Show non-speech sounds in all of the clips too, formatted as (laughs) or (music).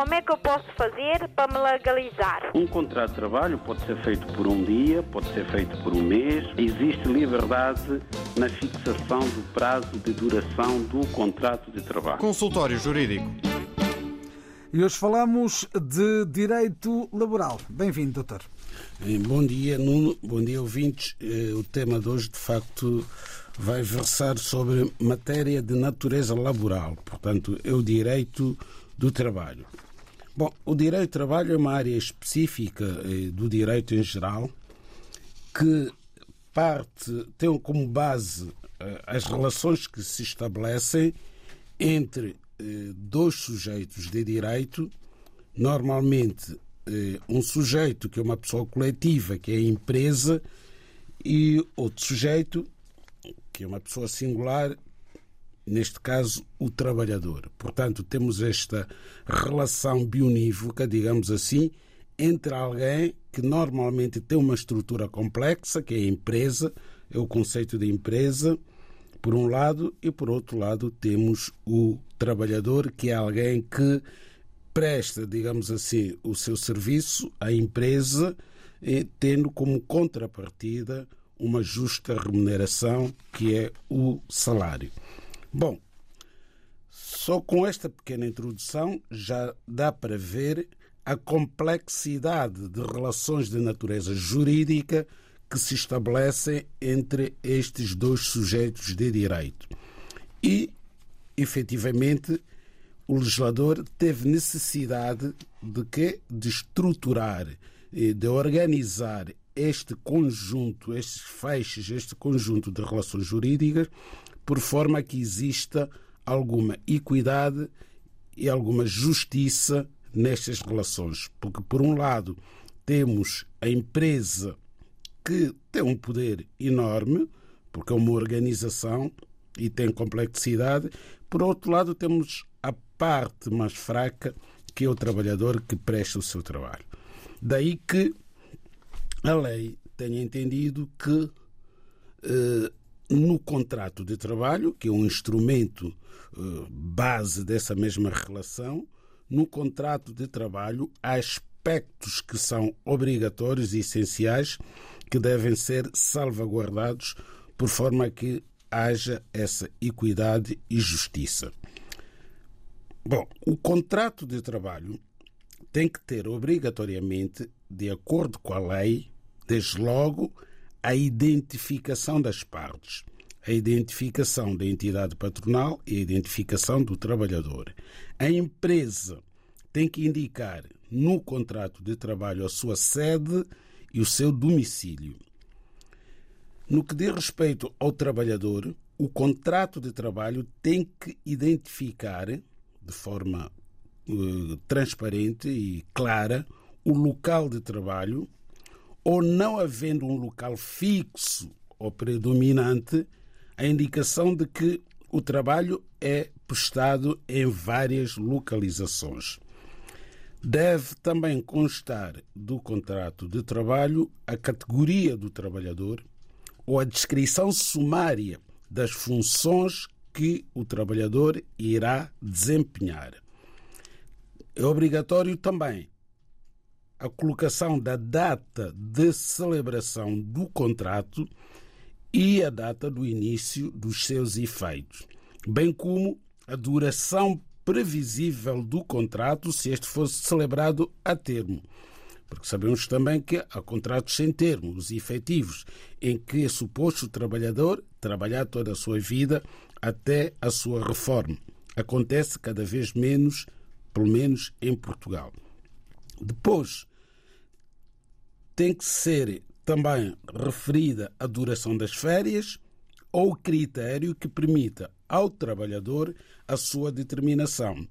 Como é que eu posso fazer para me legalizar? Um contrato de trabalho pode ser feito por um dia, pode ser feito por um mês. Existe liberdade na fixação do prazo de duração do contrato de trabalho. Consultório Jurídico. E hoje falamos de direito laboral. Bem-vindo, doutor. Bom dia, Nuno. Bom dia, ouvintes. Eh, o tema de hoje, de facto, vai versar sobre matéria de natureza laboral, portanto, é o direito do trabalho. Bom, o direito do trabalho é uma área específica eh, do direito em geral que parte, tem como base eh, as relações que se estabelecem entre dois sujeitos de direito, normalmente um sujeito que é uma pessoa coletiva, que é a empresa, e outro sujeito que é uma pessoa singular, neste caso o trabalhador. Portanto, temos esta relação bionívoca, digamos assim, entre alguém que normalmente tem uma estrutura complexa, que é a empresa, é o conceito de empresa, por um lado, e por outro lado temos o trabalhador, que é alguém que presta, digamos assim, o seu serviço à empresa, tendo como contrapartida uma justa remuneração, que é o salário. Bom, só com esta pequena introdução já dá para ver a complexidade de relações de natureza jurídica que se estabelecem entre estes dois sujeitos de direito. E, efetivamente, o legislador teve necessidade de que de estruturar, de organizar este conjunto, estes feixes, este conjunto de relações jurídicas, por forma que exista alguma equidade e alguma justiça nestas relações. Porque, por um lado, temos a empresa que tem um poder enorme, porque é uma organização e tem complexidade. Por outro lado, temos a parte mais fraca, que é o trabalhador que presta o seu trabalho. Daí que a lei tenha entendido que eh, no contrato de trabalho, que é um instrumento eh, base dessa mesma relação, no contrato de trabalho há aspectos que são obrigatórios e essenciais que devem ser salvaguardados por forma que haja essa equidade e justiça. Bom, o contrato de trabalho tem que ter obrigatoriamente, de acordo com a lei, desde logo a identificação das partes, a identificação da entidade patronal e a identificação do trabalhador. A empresa tem que indicar no contrato de trabalho a sua sede e o seu domicílio. No que diz respeito ao trabalhador, o contrato de trabalho tem que identificar de forma uh, transparente e clara o local de trabalho ou não havendo um local fixo ou predominante, a indicação de que o trabalho é prestado em várias localizações. Deve também constar do contrato de trabalho a categoria do trabalhador ou a descrição sumária das funções que o trabalhador irá desempenhar. É obrigatório também a colocação da data de celebração do contrato e a data do início dos seus efeitos, bem como a duração previsível do contrato se este fosse celebrado a termo. Porque sabemos também que há contratos sem termo, os efetivos, em que é suposto o trabalhador trabalhar toda a sua vida até a sua reforma. Acontece cada vez menos, pelo menos em Portugal. Depois, tem que ser também referida a duração das férias ou critério que permita ao trabalhador a sua determinação.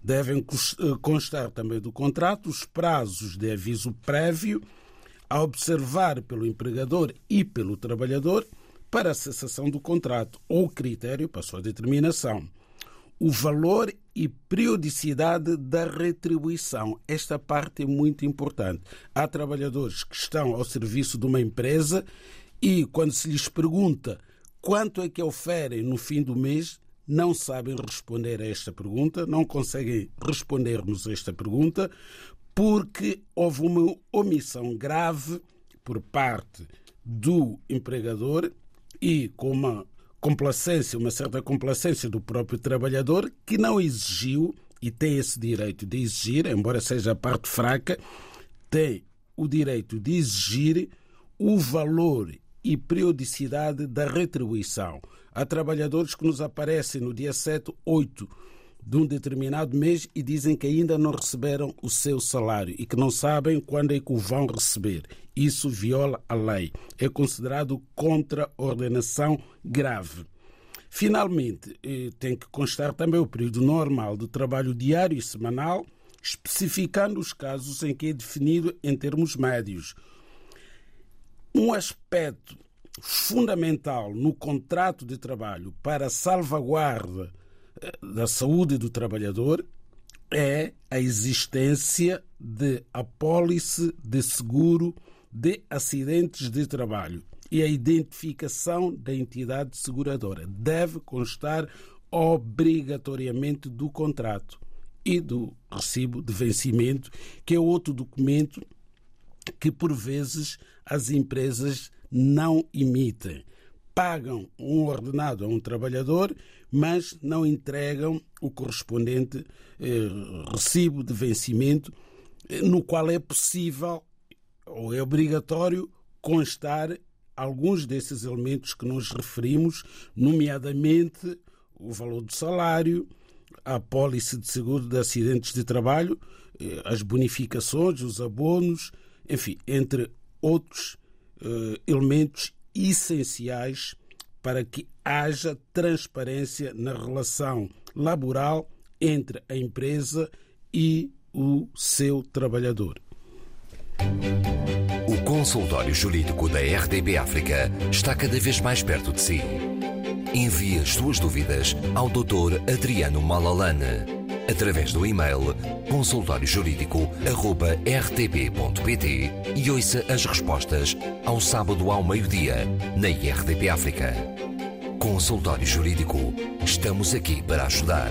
Devem eh, constar também do contrato os prazos de aviso prévio a observar pelo empregador e pelo trabalhador para a cessação do contrato ou critério para a sua determinação o valor e periodicidade da retribuição. Esta parte é muito importante. Há trabalhadores que estão ao serviço de uma empresa e, quando se lhes pergunta quanto é que oferem no fim do mês, não sabem responder a esta pergunta, não conseguem responder-nos a esta pergunta, porque houve uma omissão grave por parte do empregador e com uma complacência, uma certa complacência do próprio trabalhador, que não exigiu e tem esse direito de exigir, embora seja a parte fraca, tem o direito de exigir o valor e periodicidade da retribuição. Há trabalhadores que nos aparecem no dia 7, 8 de um determinado mês e dizem que ainda não receberam o seu salário e que não sabem quando é que o vão receber. Isso viola a lei. É considerado contra-ordenação grave. Finalmente, eh, tem que constar também o período normal de trabalho diário e semanal, especificando os casos em que é definido em termos médios. Um aspecto fundamental no contrato de trabalho para salvaguarda da saúde do trabalhador é a existência de apólice de seguro de acidentes de trabalho e a identificação da entidade seguradora. Deve constar obrigatoriamente do contrato e do recibo de vencimento, que é outro documento que, por vezes, as empresas não emitem. Pagam um ordenado a um trabalhador, mas não entregam o correspondente eh, recibo de vencimento, eh, no qual é possível ou é obrigatório constar alguns desses elementos que nos referimos, nomeadamente o valor do salário, a apólice de seguro de acidentes de trabalho, eh, as bonificações, os abonos, enfim, entre outros uh, elementos essenciais para que haja transparência na relação laboral entre a empresa e o seu trabalhador. O consultório jurídico da RDB África está cada vez mais perto de si. Envie as suas dúvidas ao Dr. Adriano Malalane através do e-mail consultóriojurídico.rtp.pt e ouça as respostas ao sábado ao meio-dia na RDP África. Consultório Jurídico. Estamos aqui para ajudar.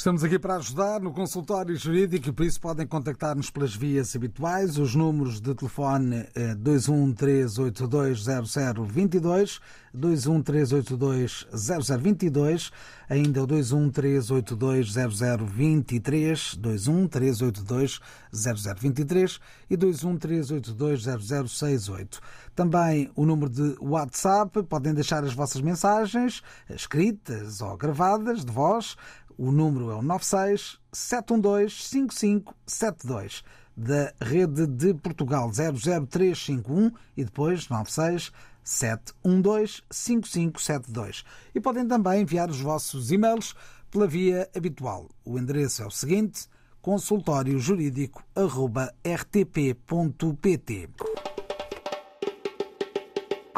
Estamos aqui para ajudar no consultório jurídico e por isso podem contactar-nos pelas vias habituais, os números de telefone 213820022, 213820022, ainda o 213820023, 213820023 e 213820068. Também o número de WhatsApp, podem deixar as vossas mensagens, escritas ou gravadas, de voz, o número é o 96 712 5572 da Rede de Portugal 00351 e depois 96 712 5572. E podem também enviar os vossos e-mails pela via habitual. O endereço é o seguinte: consultóriojurídico.rtp.pt.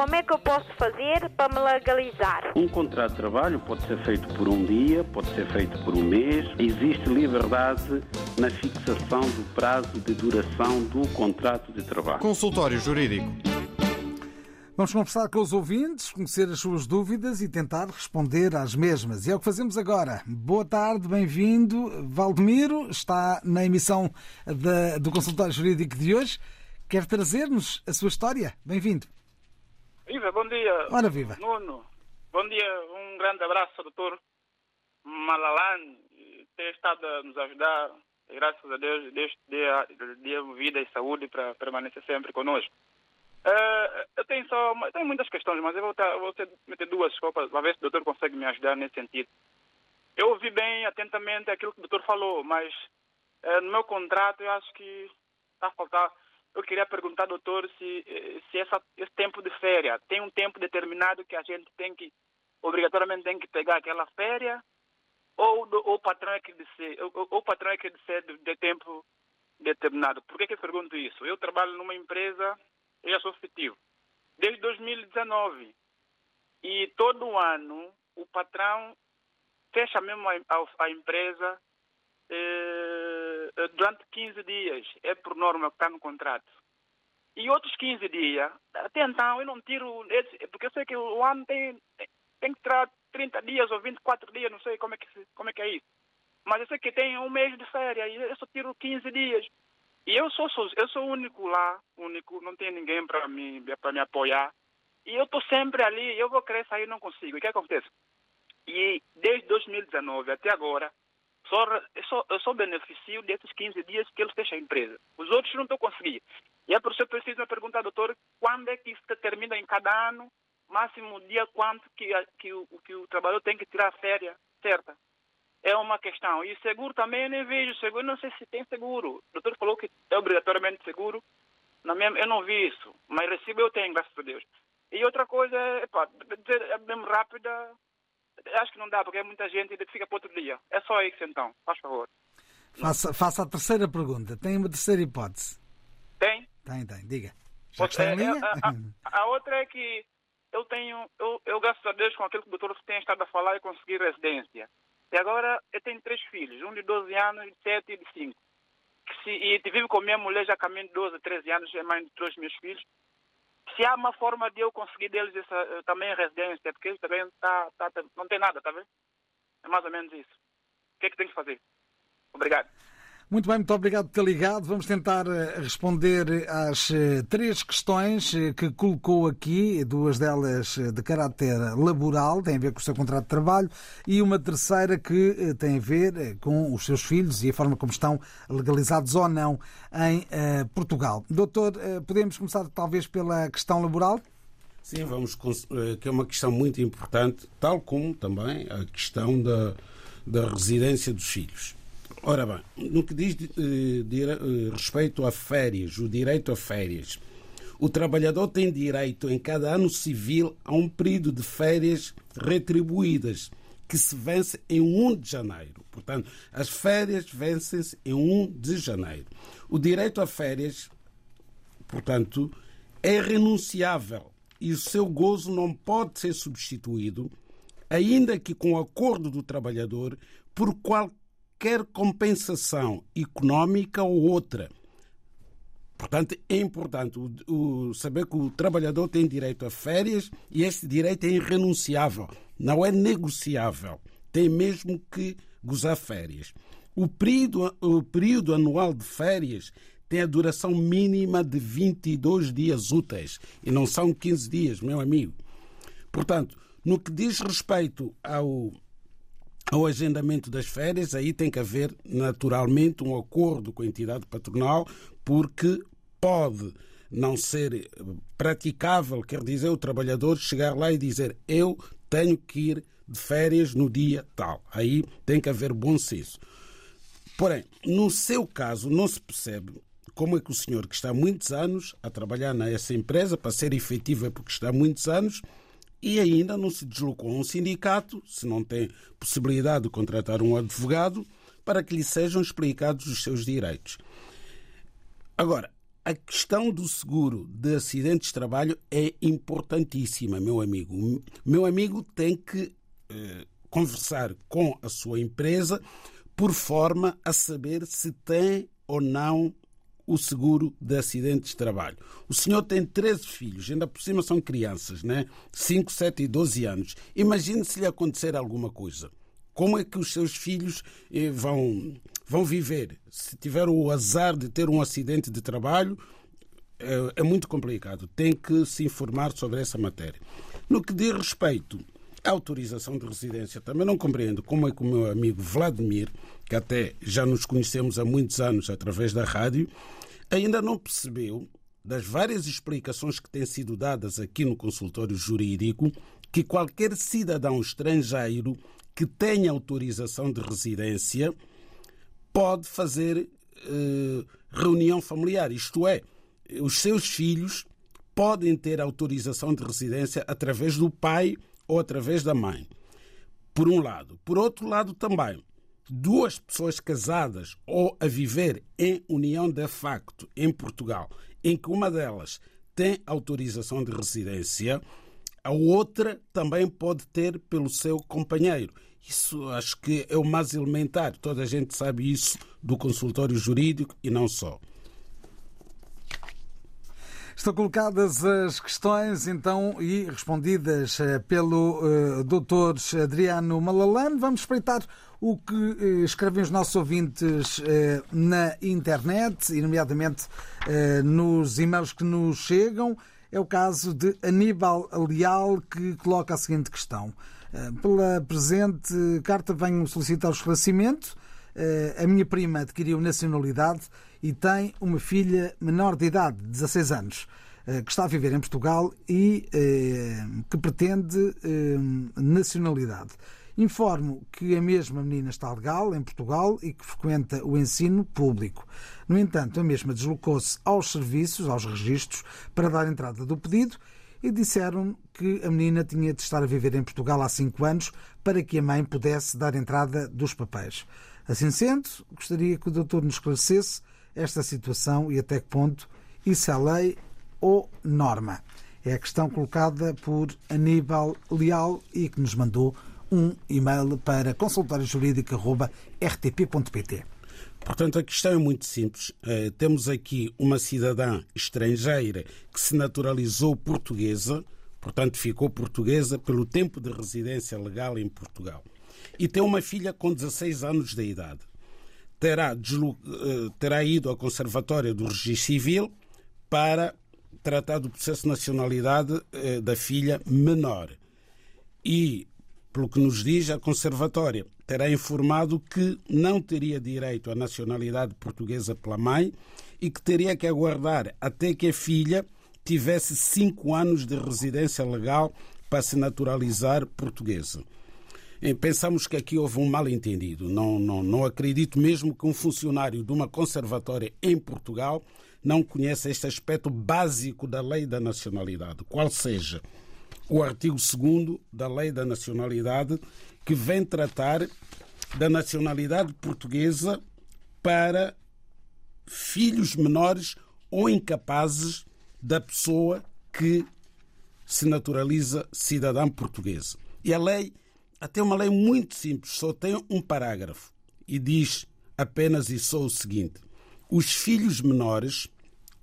Como é que eu posso fazer para me legalizar? Um contrato de trabalho pode ser feito por um dia, pode ser feito por um mês. Existe liberdade na fixação do prazo de duração do contrato de trabalho. Consultório Jurídico. Vamos conversar com os ouvintes, conhecer as suas dúvidas e tentar responder às mesmas. E é o que fazemos agora. Boa tarde, bem-vindo. Valdemiro está na emissão da, do consultório jurídico de hoje. Quer trazer-nos a sua história? Bem-vindo. Viva, bom dia. Ora, viva. Nuno. Bom dia, um grande abraço ao doutor Malalan, ter estado a nos ajudar. Graças a Deus, Deus dê vida e saúde para permanecer sempre conosco. Uh, eu tenho só tenho muitas questões, mas eu vou, tá, vou meter duas copas para ver se o doutor consegue me ajudar nesse sentido. Eu ouvi bem atentamente aquilo que o doutor falou, mas uh, no meu contrato eu acho que está a faltar eu queria perguntar, doutor, se, eh, se essa, esse tempo de férias tem um tempo determinado que a gente tem que, obrigatoriamente tem que pegar aquela férias, ou, ou o patrão é que disse, ou, ou patrão é que decide de tempo determinado. Por que, que eu pergunto isso? Eu trabalho numa empresa, eu sou efetivo, desde 2019. E todo ano o patrão fecha mesmo a, a, a empresa eh, durante 15 dias. É por norma que está no contrato. E outros 15 dias, até então eu não tiro, porque eu sei que o ano tem, tem que tirar 30 dias ou 24 dias, não sei como é que, como é, que é isso. Mas eu sei que tem um mês de férias e eu só tiro 15 dias. E eu sou, eu sou único lá, único, não tem ninguém para me, me apoiar. E eu estou sempre ali, eu vou querer sair não consigo. E o que acontece? E desde 2019 até agora, só, eu, só, eu só beneficio desses 15 dias que eles fecham a empresa. Os outros não estão conseguindo. E é por isso que eu preciso me perguntar, doutor, quando é que isso termina em cada ano? Máximo dia quanto que, que, o, que o trabalhador tem que tirar a férias certa? É uma questão. E seguro também eu nem vejo. Seguro, não sei se tem seguro. O doutor falou que é obrigatoriamente seguro. Na minha, eu não vi isso. Mas recibo eu tenho, graças a Deus. E outra coisa é, pá, é mesmo rápida, acho que não dá, porque é muita gente e fica para outro dia. É só isso então, faz favor. Faça, faça a terceira pergunta. Tem uma terceira hipótese? Tem? Tem, tem. Diga. Em linha? A, a, a, outra é que eu tenho, eu, eu graças a Deus com aquilo que o doutor tem estado a falar e consegui residência. E agora eu tenho três filhos, um de 12 anos, de 7 e de 5. Que se, e vivo com minha mulher já caminho de 12 a 13 anos, é mãe de três meus filhos. Se há uma forma de eu conseguir deles essa, eh, também residência, porque eles também tá, tá, não tem nada, tá vendo? É mais ou menos isso. O que é que tem que fazer? Obrigado. Muito bem, muito obrigado por ter ligado. Vamos tentar eh, responder às eh, três questões eh, que colocou aqui, duas delas de caráter laboral, têm a ver com o seu contrato de trabalho, e uma terceira que tem a ver com os seus filhos e a forma como estão legalizados ou não em Portugal. Doutor, podemos começar talvez pela questão laboral? Sim, vamos, que é uma questão muito importante, tal como também a questão da, da residência dos filhos. Ora bem, no que diz eh, eh, respeito a férias, o direito a férias, o trabalhador tem direito em cada ano civil a um período de férias retribuídas que se vence em 1 de janeiro. Portanto, as férias vencem-se em 1 de janeiro. O direito a férias, portanto, é renunciável e o seu gozo não pode ser substituído, ainda que com acordo do trabalhador, por qualquer qualquer compensação económica ou outra. Portanto, é importante o, o, saber que o trabalhador tem direito a férias e este direito é irrenunciável, não é negociável. Tem mesmo que gozar férias. O período, o período anual de férias tem a duração mínima de 22 dias úteis e não são 15 dias, meu amigo. Portanto, no que diz respeito ao, ao agendamento das férias, aí tem que haver naturalmente um acordo com a entidade patronal, porque pode não ser praticável, quer dizer, o trabalhador chegar lá e dizer eu tenho que ir de férias no dia tal. Aí tem que haver bom senso. Porém, no seu caso, não se percebe como é que o senhor, que está há muitos anos a trabalhar nessa empresa, para ser efetivo é porque está há muitos anos, e ainda não se deslocou a um sindicato, se não tem possibilidade de contratar um advogado, para que lhe sejam explicados os seus direitos. Agora, a questão do seguro de acidentes de trabalho é importantíssima, meu amigo. Meu amigo tem que eh, conversar com a sua empresa por forma a saber se tem ou não o seguro de acidentes de trabalho. O senhor tem 13 filhos, ainda por cima são crianças, né? 5, 7 e 12 anos. Imagine se lhe acontecer alguma coisa. Como é que os seus filhos eh, vão, vão viver? Se tiver o azar de ter um acidente de trabalho, é, é muito complicado. Tem que se informar sobre essa matéria. No que diz respeito autorização de residência, também não compreendo como é que o meu amigo Vladimir que até já nos conhecemos há muitos anos através da rádio, ainda não percebeu, das várias explicações que têm sido dadas aqui no consultório jurídico, que qualquer cidadão estrangeiro que tenha autorização de residência pode fazer eh, reunião familiar, isto é, os seus filhos podem ter autorização de residência através do pai ou através da mãe. Por um lado. Por outro lado, também, duas pessoas casadas ou a viver em união de facto em Portugal, em que uma delas tem autorização de residência, a outra também pode ter pelo seu companheiro. Isso acho que é o mais elementar. Toda a gente sabe isso do consultório jurídico e não só. Estão colocadas as questões, então, e respondidas eh, pelo uh, Dr. Adriano Malalane. Vamos espreitar o que uh, escrevem os nossos ouvintes uh, na internet, e nomeadamente nos e-mails que nos chegam. É o caso de Aníbal Leal, que coloca a seguinte questão. Pela presente carta venho solicitar o esclarecimento. A minha prima adquiriu nacionalidade e tem uma filha menor de idade, 16 anos, eh, que está a viver em Portugal e eh, que pretende eh, nacionalidade. Informo que a mesma menina está legal em Portugal e que frequenta o ensino público. No entanto, a mesma deslocou-se aos serviços, aos registros, para dar entrada do pedido e disseram que a menina tinha de estar a viver em Portugal há cinco anos para que a mãe pudesse dar entrada dos papéis. Assim sendo, gostaria que o doutor nos esclarecesse esta situação e até que ponto isso é lei ou norma? É a questão colocada por Aníbal Leal e que nos mandou um e-mail para consultóriojurídico.rtp.pt. Portanto, a questão é muito simples. Uh, temos aqui uma cidadã estrangeira que se naturalizou portuguesa, portanto, ficou portuguesa pelo tempo de residência legal em Portugal. E tem uma filha com 16 anos de idade terá, eh, terá ido ao Conservatório do Registro Civil para tratar do processo de nacionalidade eh, da filha menor. E, pelo que nos diz, a Conservatória terá informado que não teria direito à nacionalidade portuguesa pela mãe e que teria que aguardar até que a filha tivesse cinco anos de residência legal para se naturalizar portuguesa. Pensamos que aqui houve um mal-entendido. Não, não, não acredito mesmo que um funcionário de uma conservatória em Portugal não conheça este aspecto básico da lei da nacionalidade, qual seja o artigo 2 da lei da nacionalidade, que vem tratar da nacionalidade portuguesa para filhos menores ou incapazes da pessoa que se naturaliza cidadã portuguesa. E a lei até uma lei muito simples, só tem um parágrafo e diz apenas e só o seguinte: os filhos menores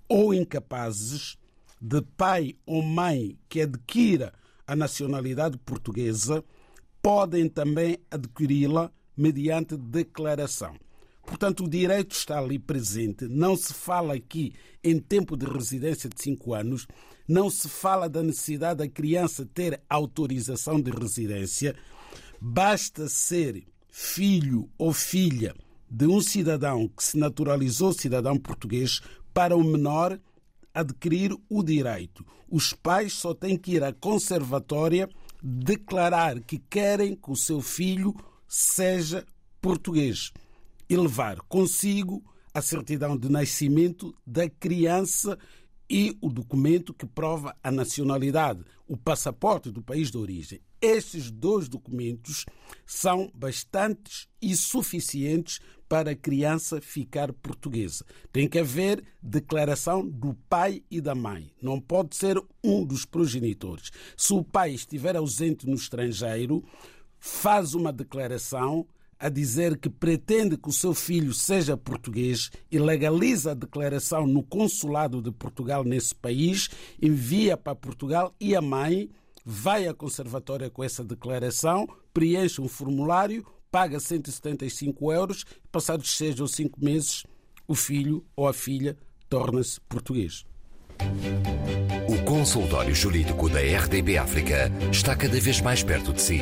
ou incapazes de pai ou mãe que adquira a nacionalidade portuguesa podem também adquiri-la mediante declaração. Portanto, o direito está ali presente. Não se fala aqui em tempo de residência de cinco anos, não se fala da necessidade da criança ter autorização de residência, Basta ser filho ou filha de um cidadão que se naturalizou cidadão português para o menor adquirir o direito. Os pais só têm que ir à conservatória declarar que querem que o seu filho seja português e levar consigo a certidão de nascimento da criança e o documento que prova a nacionalidade, o passaporte do país de origem. Estes dois documentos são bastantes e suficientes para a criança ficar portuguesa. Tem que haver declaração do pai e da mãe. Não pode ser um dos progenitores. Se o pai estiver ausente no estrangeiro, faz uma declaração a dizer que pretende que o seu filho seja português e legaliza a declaração no consulado de Portugal nesse país, envia para Portugal e a mãe vai à conservatória com essa declaração, preenche um formulário, paga 175 euros, passados seis ou cinco meses, o filho ou a filha torna-se português. O consultório jurídico da RDB África está cada vez mais perto de si.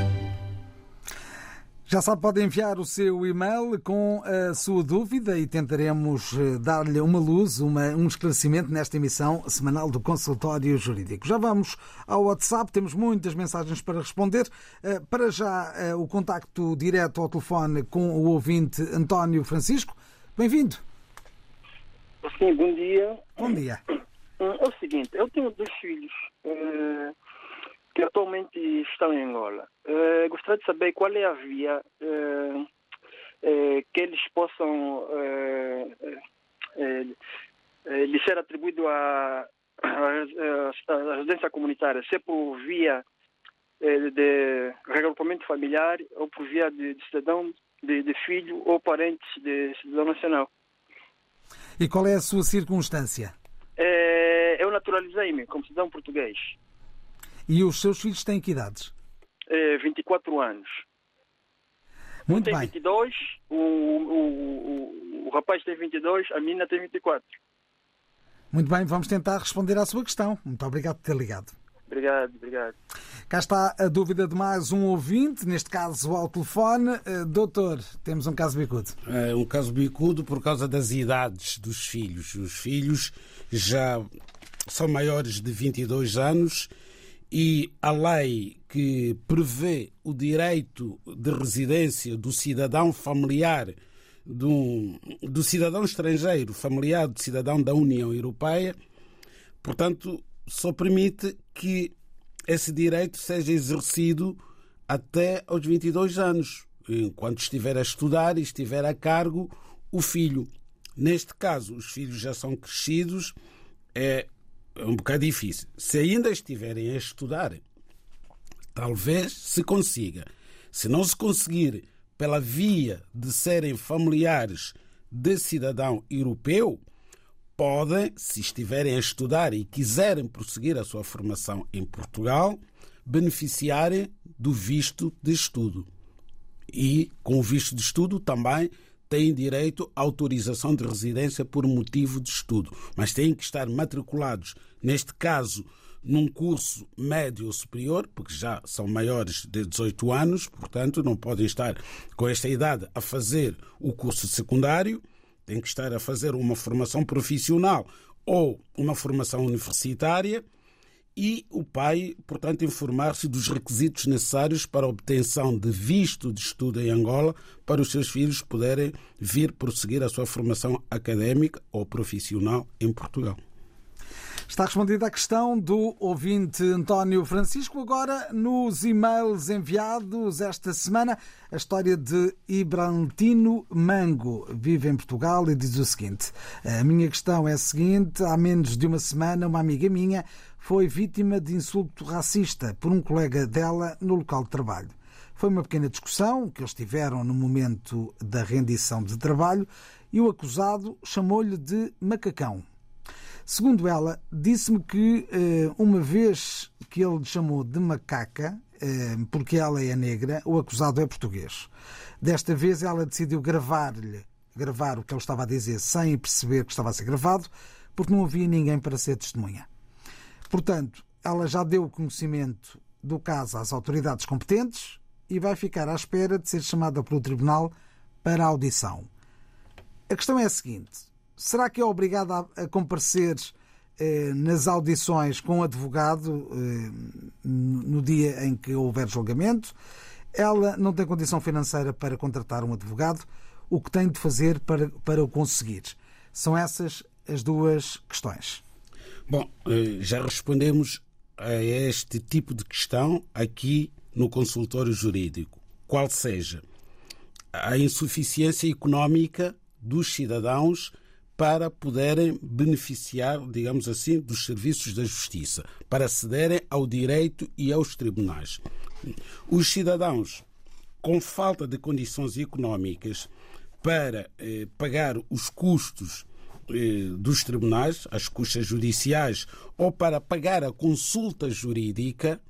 Já sabe, pode enviar o seu e-mail com a sua dúvida e tentaremos eh, dar-lhe uma luz, uma, um esclarecimento nesta emissão semanal do Consultório Jurídico. Já vamos ao WhatsApp, temos muitas mensagens para responder. Eh, para já, eh, o contacto direto ao telefone com o ouvinte António Francisco. Bem-vindo. Sim, bom dia. Bom dia. É o seguinte, eu tenho dois filhos que atualmente estão em Angola. Uh, gostaria de saber qual é a via uh, eh, que eles possam lhe ser atribuído a residência comunitária, se por via de regrupamento familiar ou por via de, de cidadão, de, de, filho ou parentes de cidadão nacional. E qual é a sua circunstância? É, eu naturalizei-me como cidadão português. E os seus filhos têm que idades? É, 24 anos. Muito tem bem. 22, o, o, o, o rapaz tem 22, a menina tem 24. Muito bem, vamos tentar responder à sua questão. Muito obrigado por ter ligado. Obrigado, obrigado. Cá está a dúvida de mais um ouvinte, neste caso ao telefone. Uh, doutor, temos um caso bicudo. É um caso bicudo por causa das idades dos filhos. Os filhos já são maiores de 22 anos e a lei que prevê o direito de residência do cidadão familiar do, do cidadão estrangeiro, familiar do cidadão da União Europeia, portanto, só permite que esse direito seja exercido até aos 22 anos, enquanto estiver a estudar e estiver a cargo o filho. Neste caso, os filhos já são crescidos, é um bocado difícil. Se ainda estiverem a estudar, talvez se consiga. Se não se conseguir pela via de serem familiares de cidadão europeu, podem, se estiverem a estudar e quiserem prosseguir a sua formação em Portugal, beneficiarem do visto de estudo. E, com o visto de estudo, também têm direito à autorização de residência por motivo de estudo, mas têm que estar matriculados, neste caso, num curso médio ou superior, porque já são maiores de 18 anos, portanto, não podem estar com esta idade a fazer o curso secundário tem que estar a fazer uma formação profissional ou uma formação universitária e o pai, portanto, informar-se dos requisitos necessários para a obtenção de visto de estudo em Angola para os seus filhos poderem vir prosseguir a sua formação académica ou profissional em Portugal. Está respondida a questão do ouvinte António Francisco. Agora, nos e-mails enviados esta semana, a história de Ibrantino Mango. Vive em Portugal e diz o seguinte: A minha questão é a seguinte: há menos de uma semana, uma amiga minha foi vítima de insulto racista por um colega dela no local de trabalho. Foi uma pequena discussão que eles tiveram no momento da rendição de trabalho e o acusado chamou-lhe de macacão. Segundo ela, disse-me que eh, uma vez que ele lhe chamou de macaca, eh, porque ela é negra, o acusado é português. Desta vez ela decidiu gravar-lhe, gravar o que ele estava a dizer sem perceber que estava a ser gravado, porque não havia ninguém para ser testemunha. Portanto, ela já deu conhecimento do caso às autoridades competentes e vai ficar à espera de ser chamada pelo tribunal para a audição. A questão é a seguinte: será que é obrigada a, comparecer eh, nas audições com o advogado eh, no dia em que houver julgamento? Ela não tem condição financeira para contratar um advogado. O que tem de fazer para, para o conseguir? São essas as duas questões. Bom, eh, já respondemos a este tipo de questão aqui no consultório jurídico. Qual seja a insuficiência económica dos cidadãos para poderem beneficiar, digamos assim, dos serviços da justiça, para acederem ao direito e aos tribunais. Os cidadãos com falta de condições económicas para eh, pagar os custos dos tribunais, as custas judiciais, ou para pagar a consulta jurídica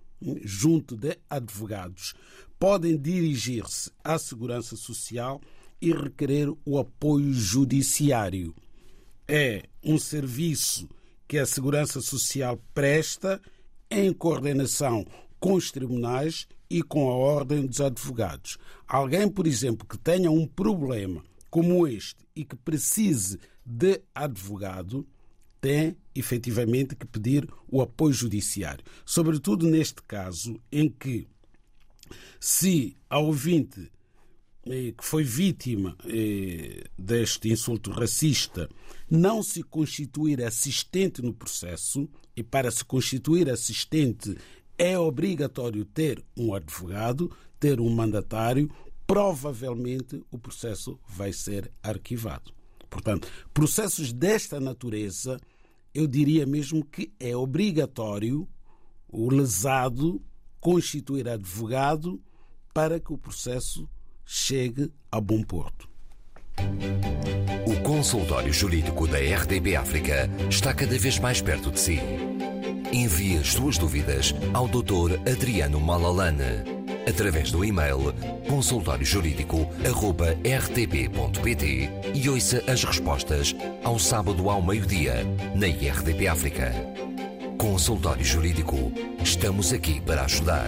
junto de advogados, podem dirigir-se à Segurança Social e requerer o apoio judiciário é um serviço que a Segurança Social presta em coordenação com os tribunais e com a Ordem dos Advogados. Alguém, por exemplo, que tenha um problema como este e que precise de advogado, tem efetivamente que pedir o apoio judiciário. Sobretudo neste caso em que, se a ouvinte eh, que foi vítima eh, deste insulto racista não se constituir assistente no processo, e para se constituir assistente é obrigatório ter um advogado, ter um mandatário, provavelmente o processo vai ser arquivado. Portanto, processos desta natureza, eu diria mesmo que é obrigatório o lesado constituir advogado para que o processo chegue a bom porto. O consultório jurídico da RDB África está cada vez mais perto de si. Envie as suas dúvidas ao Dr. Adriano Malalane através do e-mail consultóriojurídico.rtp.pt e ouça as respostas ao sábado ao meio-dia na IRDP África. Consultório Jurídico. Estamos aqui para ajudar.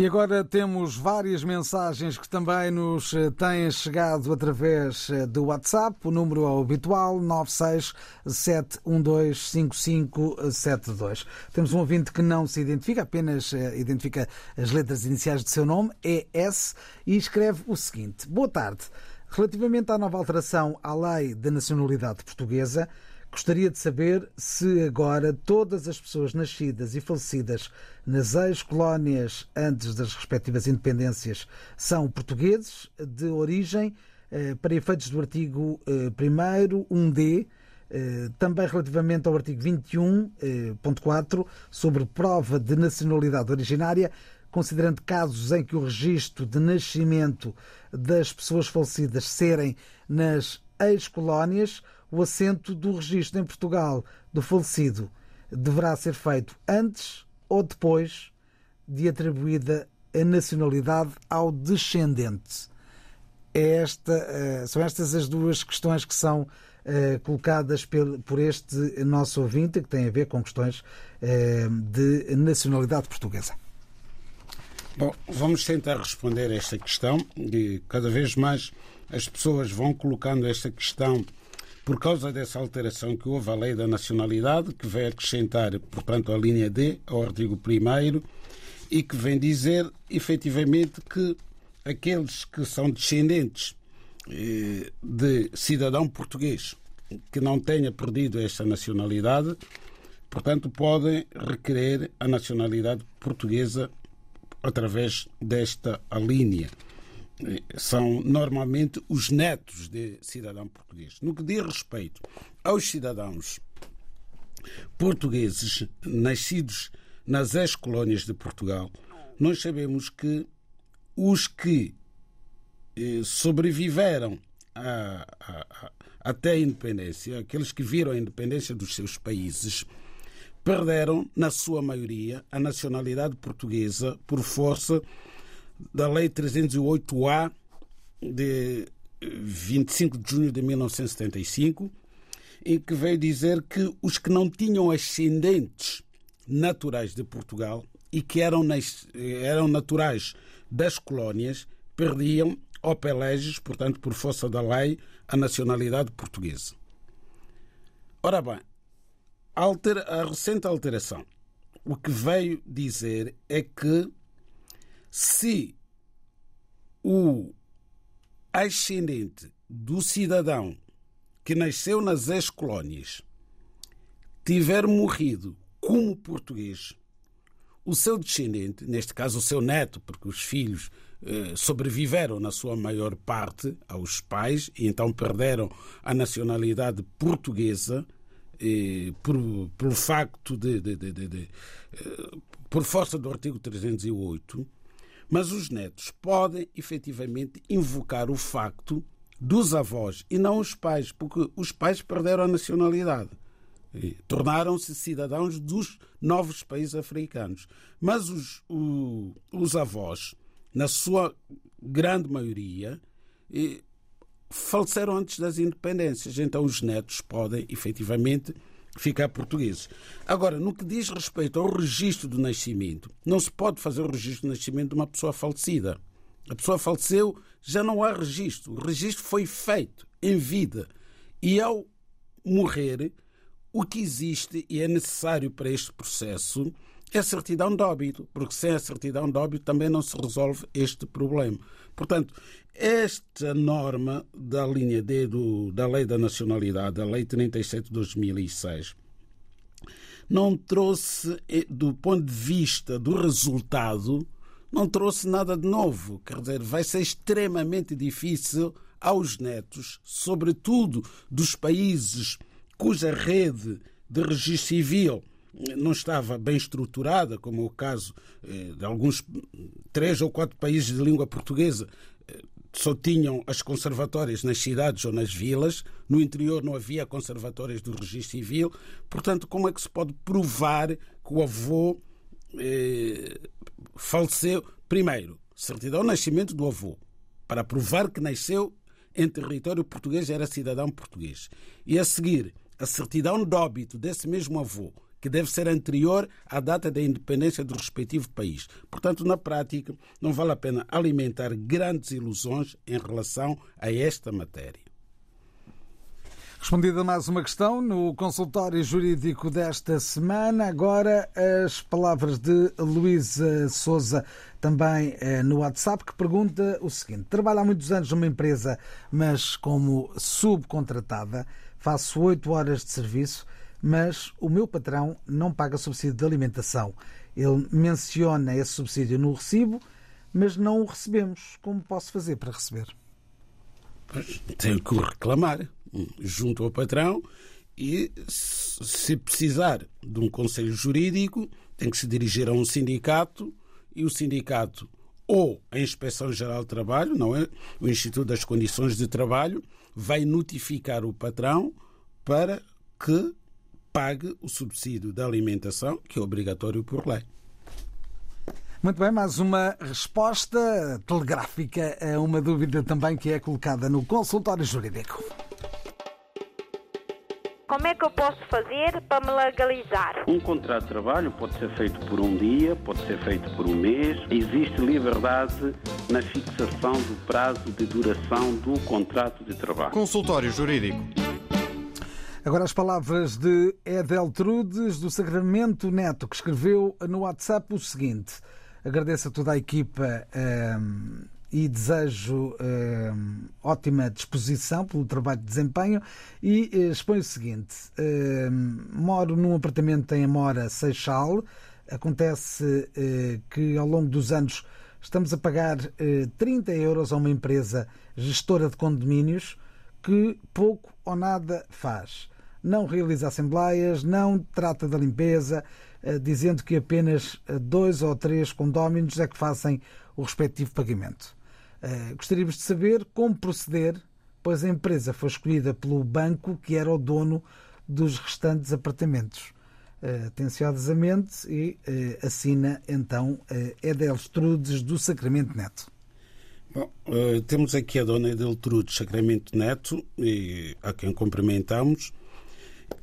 E agora temos várias mensagens que também nos eh, têm chegado através eh, do WhatsApp. O número é habitual 967125572. Temos um ouvinte que não se identifica, apenas eh, identifica as letras iniciais do seu nome, ES, e escreve o seguinte: Boa tarde. Relativamente à nova alteração à lei da nacionalidade portuguesa, Gostaria de saber se agora todas as pessoas nascidas e falecidas nas ex-colónias antes das respectivas independências são portugueses de origem, eh, para efeitos do artigo 1 1D, eh, também relativamente ao artigo 21.4 sobre prova de nacionalidade originária, considerando casos em que o registro de nascimento das pessoas falecidas serem nas ex-colónias, o assento do registro em Portugal do falecido deverá ser feito antes ou depois de atribuída a nacionalidade ao descendente. É esta, eh, são estas as duas questões que são eh, colocadas por este nosso ouvinte, que têm a ver com questões eh, de nacionalidade portuguesa. Bom, vamos tentar responder a esta questão e cada vez mais as pessoas vão colocando esta questão por causa dessa alteração que houve à lei da nacionalidade, que vai acrescentar, portanto, a linha D ao artigo 1 e que vem dizer, efetivamente, que aqueles que são descendentes eh, de cidadão português que não tenha perdido esta nacionalidade, portanto, podem requerer a nacionalidade portuguesa através desta linha são normalmente os netos de cidadão português. No que diz respeito aos cidadãos portugueses nascidos nas ex-colónias de Portugal, nós sabemos que os que eh, sobreviveram a, a, a, até a independência, aqueles que viram a independência dos seus países, perderam, na sua maioria, a nacionalidade portuguesa por força da Lei 308-A de 25 de junho de 1975, em que veio dizer que os que não tinham ascendentes naturais de Portugal e que eram, eram naturais das colónias perdiam, opelegis, portanto, por força da lei, a nacionalidade portuguesa. Ora bem, a, altera, a recente alteração o que veio dizer é que se o ascendente do cidadão que nasceu nas ex-colónias tiver morrido como português, o seu descendente, neste caso o seu neto, porque os filhos eh, sobreviveram na sua maior parte aos pais e então perderam a nacionalidade portuguesa eh, por, pelo facto de, de, de, de eh, por força do artigo 308 mas os netos podem efetivamente invocar o facto dos avós e não os pais, porque os pais perderam a nacionalidade. Tornaram-se cidadãos dos novos países africanos. Mas os, o, os avós, na sua grande maioria, faleceram antes das independências. Então os netos podem efetivamente ficar portugueses. Agora, no que diz respeito ao registro do nascimento, não se pode fazer o registro do nascimento de uma pessoa falecida. A pessoa faleceu, já não há registro. O registro foi feito em vida. E ao morrer, o que existe e é necessário para este processo é certidão de óbito, porque sem a certidão de óbito também não se resolve este problema. Portanto, esta norma da linha D do, da Lei da Nacionalidade, da Lei 37 de 2006, não trouxe, eh, do ponto de vista do resultado, não trouxe nada de novo. Quer dizer, vai ser extremamente difícil aos netos, sobretudo dos países cuja rede de registro civil não estava bem estruturada, como é o caso eh, de alguns três ou quatro países de língua portuguesa, eh, só tinham as conservatórias nas cidades ou nas vilas, no interior não havia conservatórias do registro civil. Portanto, como é que se pode provar que o avô eh, faleceu? Primeiro, certidão de nascimento do avô, para provar que nasceu em território português, era cidadão português. E a seguir, a certidão de óbito desse mesmo avô, que deve ser anterior à data da independência do respectivo país. Portanto, na prática, não vale a pena alimentar grandes ilusões em relação a esta matéria. Respondida mais uma questão no consultório jurídico desta semana. Agora as palavras de Luísa Souza, também eh, no WhatsApp, que pergunta o seguinte: Trabalho há muitos anos numa empresa, mas como subcontratada, faço oito horas de serviço mas o meu patrão não paga subsídio de alimentação. Ele menciona esse subsídio no recibo, mas não o recebemos. Como posso fazer para receber? Tenho que o reclamar junto ao patrão e, se precisar de um conselho jurídico, tem que se dirigir a um sindicato e o sindicato ou a Inspeção Geral de Trabalho, não é? O Instituto das Condições de Trabalho, vai notificar o patrão para que pague o subsídio da alimentação, que é obrigatório por lei. Muito bem, mais uma resposta telegráfica a uma dúvida também que é colocada no consultório jurídico. Como é que eu posso fazer para me legalizar? Um contrato de trabalho pode ser feito por um dia, pode ser feito por um mês. Existe liberdade na fixação do prazo de duração do contrato de trabalho. Consultório Jurídico. Agora as palavras de Edel Trudes, do Sacramento Neto, que escreveu no WhatsApp o seguinte: agradeço a toda a equipa um, ehm, e desejo um, ehm, ótima disposição pelo trabalho de desempenho. E uh, expõe o seguinte: um, ehm, moro num apartamento em Amora, Seixal. Acontece uh, que ao longo dos anos estamos a pagar uh, eh, 30 euros a uma empresa gestora de condomínios que pouco ou nada faz não realiza assembleias, não trata da limpeza, eh, dizendo que apenas eh, dois ou três condóminos é que fazem o respectivo pagamento. Eh, gostaríamos de saber como proceder, pois a empresa foi escolhida pelo banco que era o dono dos restantes apartamentos. Atenciosamente e assina então Edelstrudes do Sacramento Neto. Bom, temos aqui a dona Edeltrudes Sacramento Neto, e a quem cumprimentamos,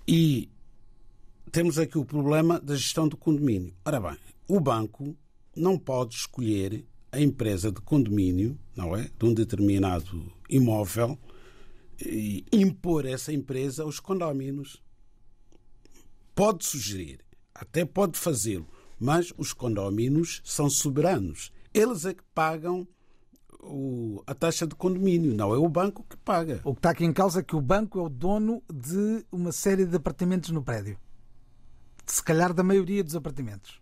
e temos aqui o problema da gestão do condomínio. Ora bem, o banco não pode escolher a empresa de condomínio, não é? De um determinado imóvel e impor essa empresa aos condóminos. Pode sugerir, até pode fazê-lo, mas os condóminos são soberanos. Eles é que pagam o, a taxa de condomínio, não é o banco que paga. O que está aqui em causa é que o banco é o dono de uma série de apartamentos no prédio. Se calhar da maioria dos apartamentos.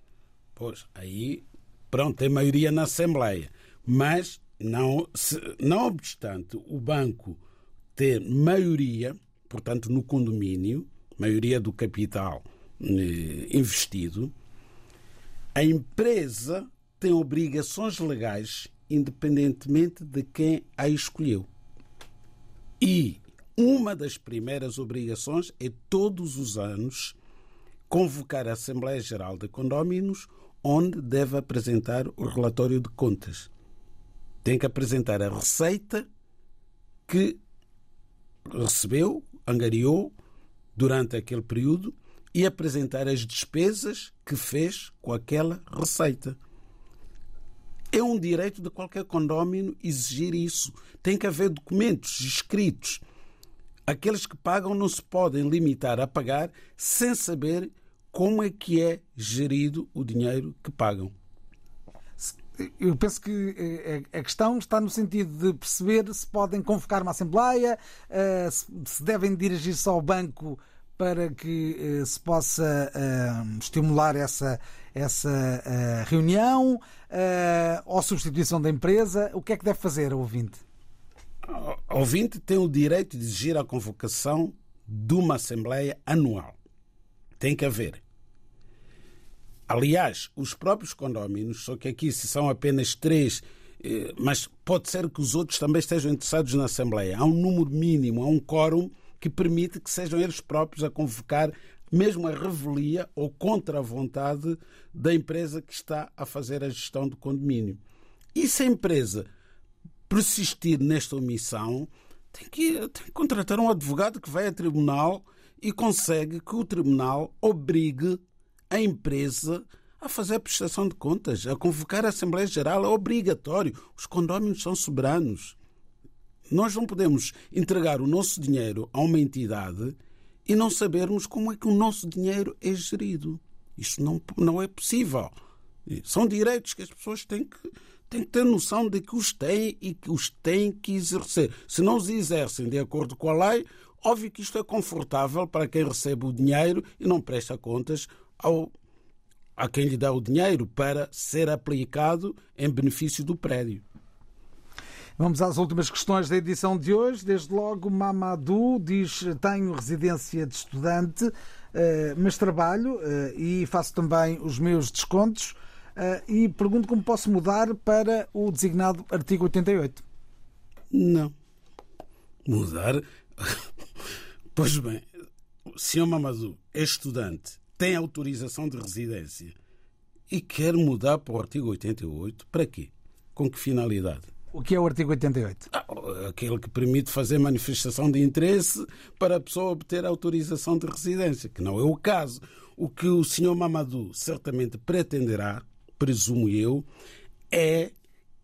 Pois, aí, pronto, tem maioria na Assembleia. Mas, não, se, não obstante o banco ter maioria, portanto, no condomínio, maioria do capital eh, investido, a empresa tem obrigações legais independentemente de quem a escolheu. E uma das primeiras obrigações é todos os anos convocar a Assembleia Geral de Condóminos, onde deve apresentar o relatório de contas. Tem que apresentar a receita que recebeu, angariou durante aquele período e apresentar as despesas que fez com aquela receita. É um direito de qualquer condómino exigir isso. Tem que haver documentos escritos. Aqueles que pagam não se podem limitar a pagar sem saber como é que é gerido o dinheiro que pagam. Eu penso que eh, a questão está no sentido de perceber se podem convocar uma Assembleia, eh, se devem dirigir-se ao banco para que se possa estimular essa, essa reunião ou substituição da empresa? O que é que deve fazer o ouvinte? O ouvinte tem o direito de exigir a convocação de uma Assembleia anual. Tem que haver. Aliás, os próprios condóminos, só que aqui se são apenas três, eh, mas pode ser que os outros também estejam interessados na Assembleia. Há um número mínimo, há um quórum que permite que sejam eles próprios a convocar mesmo a revelia ou contra a vontade da empresa que está a fazer a gestão do condomínio. E se a empresa persistir nesta omissão, tem que, tem que contratar um advogado que vai a tribunal e consegue que o tribunal obrigue a empresa a fazer a prestação de contas, a convocar a Assembleia Geral. É obrigatório. Os condóminos são soberanos. Nós não podemos entregar o nosso dinheiro a uma entidade e não sabermos como é que o nosso dinheiro é gerido. Isso não, não é possível. São direitos que as pessoas têm que, têm que ter noção de que os têm e que os têm que exercer. Se não os exercem de acordo com a lei, Óbvio que isto é confortável para quem recebe o dinheiro e não presta contas ao, a quem lhe dá o dinheiro para ser aplicado em benefício do prédio. Vamos às últimas questões da edição de hoje. Desde logo, Mamadou diz: Tenho residência de estudante, eh, mas trabalho eh, e faço também os meus descontos. Eh, e pergunto como posso mudar para o designado artigo 88. Não. Mudar (laughs) Pois bem, Sr. Mamadou é estudante, tem autorização de residência e quer mudar para o artigo 88. Para quê? Com que finalidade? O que é o artigo 88? Ah, aquele que permite fazer manifestação de interesse para a pessoa obter autorização de residência, que não é o caso. O que o Sr. Mamadou certamente pretenderá, presumo eu, é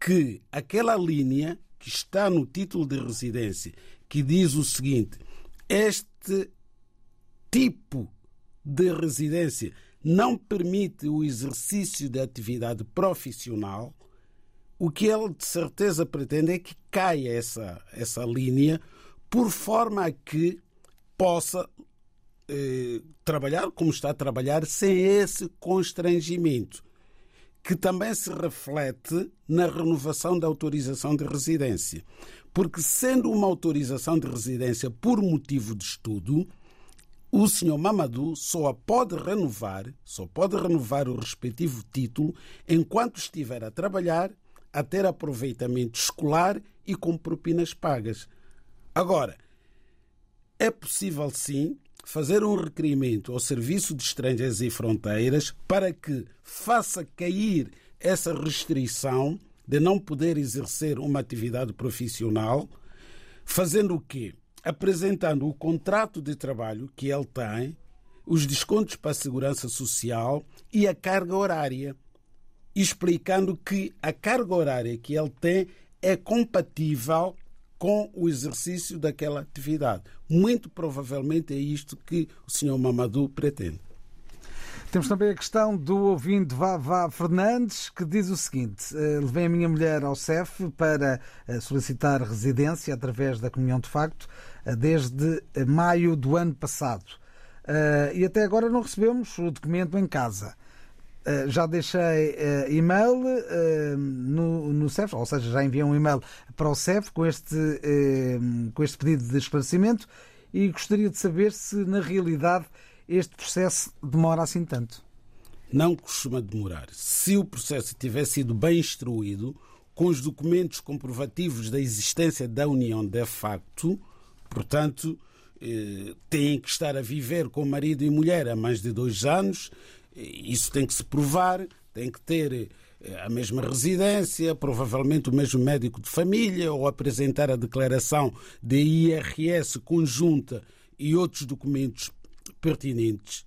que aquela linha que está no título de residência, que diz o seguinte: este tipo de residência não permite o exercício de atividade profissional, o que ele de certeza pretende é que caia essa, essa linha por forma a que possa eh, trabalhar como está a trabalhar sem esse constrangimento, que também se reflete na renovação da autorização de residência. Porque, sendo uma autorização de residência por motivo de estudo, o senhor Mamadou só pode renovar, só pode renovar o respectivo título enquanto estiver a trabalhar, a ter aproveitamento escolar e com propinas pagas. Agora, é possível sim fazer um requerimento ao Serviço de Estrangeiros e Fronteiras para que faça cair essa restrição de não poder exercer uma atividade profissional, fazendo o quê? Apresentando o contrato de trabalho que ele tem, os descontos para a segurança social e a carga horária, explicando que a carga horária que ele tem é compatível com o exercício daquela atividade. Muito provavelmente é isto que o Sr. Mamadou pretende. Temos também a questão do ouvinte Vavá Fernandes, que diz o seguinte: eh, Levei a minha mulher ao CEF para eh, solicitar residência através da comunhão de facto eh, desde maio do ano passado. E até agora não recebemos o documento em casa. Já deixei e-mail no, no CEF, ou seja, já enviei um e-mail para o CEF com este, com este pedido de esclarecimento e gostaria de saber se na realidade este processo demora assim tanto? Não costuma demorar. Se o processo tiver sido bem instruído, com os documentos comprovativos da existência da união de facto, portanto, eh, têm que estar a viver com marido e mulher há mais de dois anos, isso tem que se provar, tem que ter eh, a mesma residência, provavelmente o mesmo médico de família, ou apresentar a declaração de IRS conjunta e outros documentos pertinentes,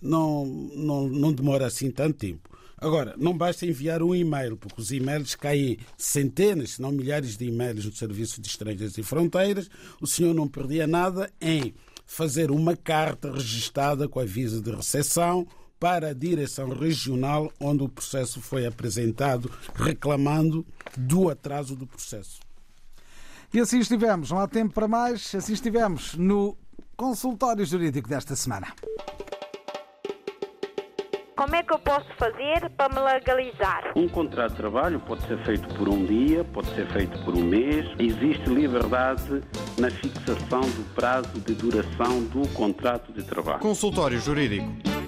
não, não, não demora assim tanto tempo. Agora, não basta enviar um e-mail, porque os e-mails caem centenas, se não milhares de e-mails no Serviço de Estrangeiros e Fronteiras. O senhor não perdia nada em fazer uma carta registada com aviso de recepção para a direção regional onde o processo foi apresentado, reclamando do atraso do processo. E assim estivemos, não há tempo para mais, assim estivemos no consultório jurídico desta semana. Como é que eu posso fazer para me legalizar? Um contrato de trabalho pode ser feito por um dia, pode ser feito por um mês. Existe liberdade na fixação do prazo de duração do contrato de trabalho. Consultório Jurídico.